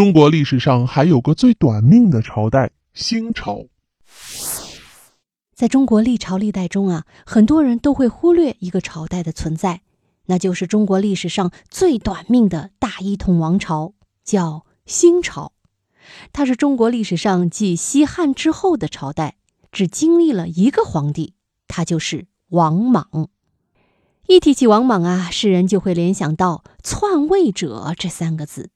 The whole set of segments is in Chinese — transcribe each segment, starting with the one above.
中国历史上还有个最短命的朝代——新朝。在中国历朝历代中啊，很多人都会忽略一个朝代的存在，那就是中国历史上最短命的大一统王朝，叫新朝。它是中国历史上继西汉之后的朝代，只经历了一个皇帝，他就是王莽。一提起王莽啊，世人就会联想到“篡位者”这三个字。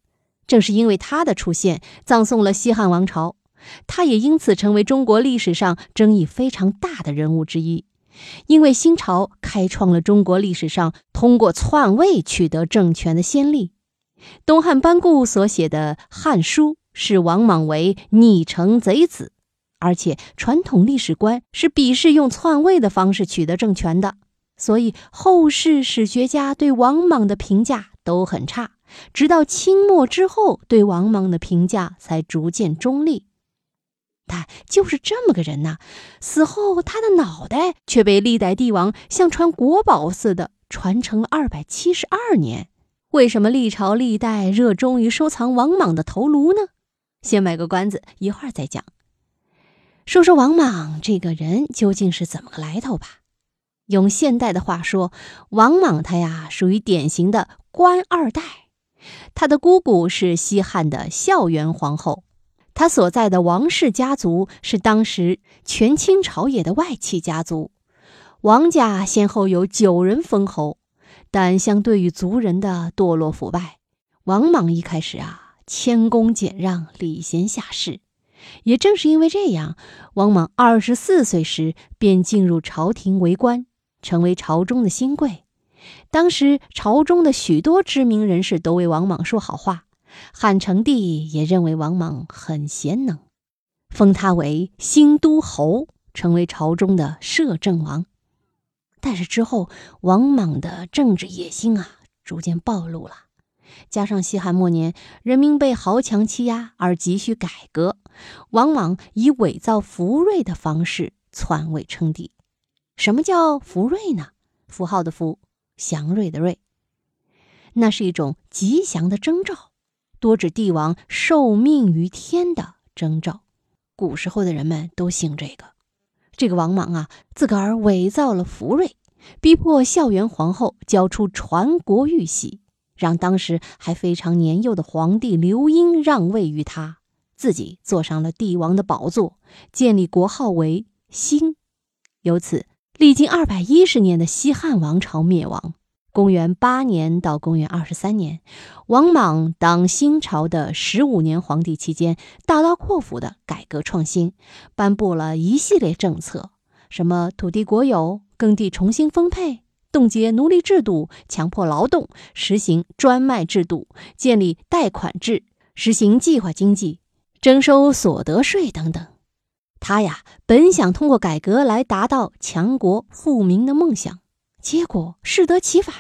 正是因为他的出现，葬送了西汉王朝。他也因此成为中国历史上争议非常大的人物之一，因为新朝开创了中国历史上通过篡位取得政权的先例。东汉班固所写的《汉书》视王莽为逆臣贼子，而且传统历史观是鄙视用篡位的方式取得政权的，所以后世史学家对王莽的评价都很差。直到清末之后，对王莽的评价才逐渐中立。但就是这么个人呐，死后他的脑袋却被历代帝王像传国宝似的传承了二百七十二年。为什么历朝历代热衷于收藏王莽的头颅呢？先卖个关子，一会儿再讲。说说王莽这个人究竟是怎么个来头吧。用现代的话说，王莽他呀属于典型的官二代。他的姑姑是西汉的孝元皇后。他所在的王氏家族是当时权倾朝野的外戚家族，王家先后有九人封侯，但相对于族人的堕落腐败，王莽一开始啊谦恭俭让，礼贤下士。也正是因为这样，王莽二十四岁时便进入朝廷为官，成为朝中的新贵。当时朝中的许多知名人士都为王莽说好话。汉成帝也认为王莽很贤能，封他为新都侯，成为朝中的摄政王。但是之后，王莽的政治野心啊，逐渐暴露了。加上西汉末年人民被豪强欺压而急需改革，王莽以伪造福瑞的方式篡位称帝。什么叫福瑞呢？符号的福，祥瑞的瑞，那是一种吉祥的征兆。多指帝王受命于天的征兆，古时候的人们都信这个。这个王莽啊，自个儿伪造了福瑞，逼迫孝元皇后交出传国玉玺，让当时还非常年幼的皇帝刘英让位于他，自己坐上了帝王的宝座，建立国号为新。由此，历经二百一十年的西汉王朝灭亡。公元八年到公元二十三年，王莽当新朝的十五年皇帝期间，大刀阔斧的改革创新，颁布了一系列政策，什么土地国有、耕地重新分配、冻结奴隶制度、强迫劳动、实行专卖制度、建立贷款制、实行计划经济、征收所得税等等。他呀，本想通过改革来达到强国富民的梦想。结果适得其反，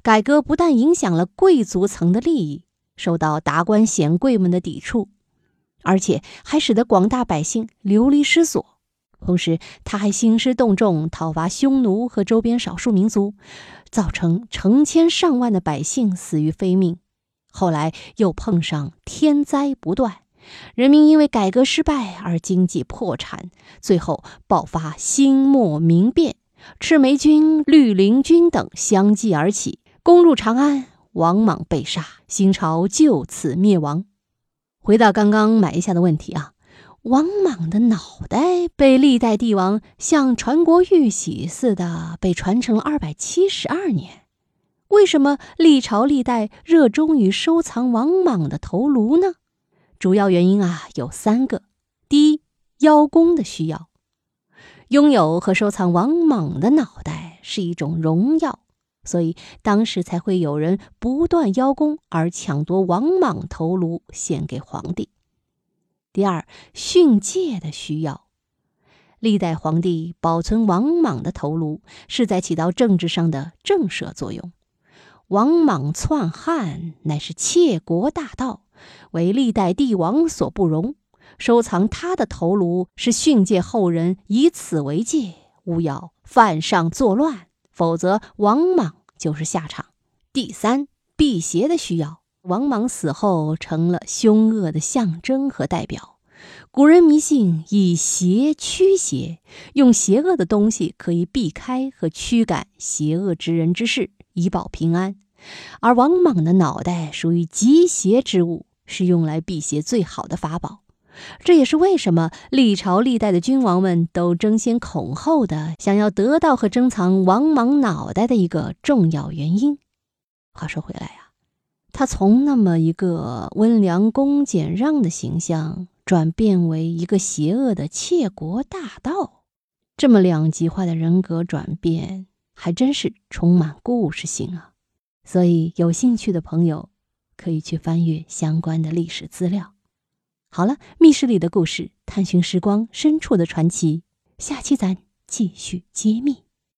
改革不但影响了贵族层的利益，受到达官显贵们的抵触，而且还使得广大百姓流离失所。同时，他还兴师动众讨伐匈奴和周边少数民族，造成成千上万的百姓死于非命。后来又碰上天灾不断，人民因为改革失败而经济破产，最后爆发新末民变。赤眉军、绿林军等相继而起，攻入长安，王莽被杀，新朝就此灭亡。回到刚刚埋下的问题啊，王莽的脑袋被历代帝王像传国玉玺似的被传承了二百七十二年，为什么历朝历代热衷于收藏王莽的头颅呢？主要原因啊有三个：第一，邀功的需要。拥有和收藏王莽的脑袋是一种荣耀，所以当时才会有人不断邀功而抢夺王莽头颅献给皇帝。第二，训诫的需要，历代皇帝保存王莽的头颅是在起到政治上的震慑作用。王莽篡汉乃是窃国大盗，为历代帝王所不容。收藏他的头颅是训诫后人，以此为戒，勿要犯上作乱，否则王莽就是下场。第三，辟邪的需要，王莽死后成了凶恶的象征和代表。古人迷信以邪驱邪，用邪恶的东西可以避开和驱赶邪恶之人之事，以保平安。而王莽的脑袋属于极邪之物，是用来辟邪最好的法宝。这也是为什么历朝历代的君王们都争先恐后的想要得到和珍藏王莽脑袋的一个重要原因。话说回来呀，他从那么一个温良恭俭让的形象。转变为一个邪恶的窃国大盗，这么两极化的人格转变，还真是充满故事性啊！所以有兴趣的朋友可以去翻阅相关的历史资料。好了，密室里的故事，探寻时光深处的传奇，下期咱继续揭秘。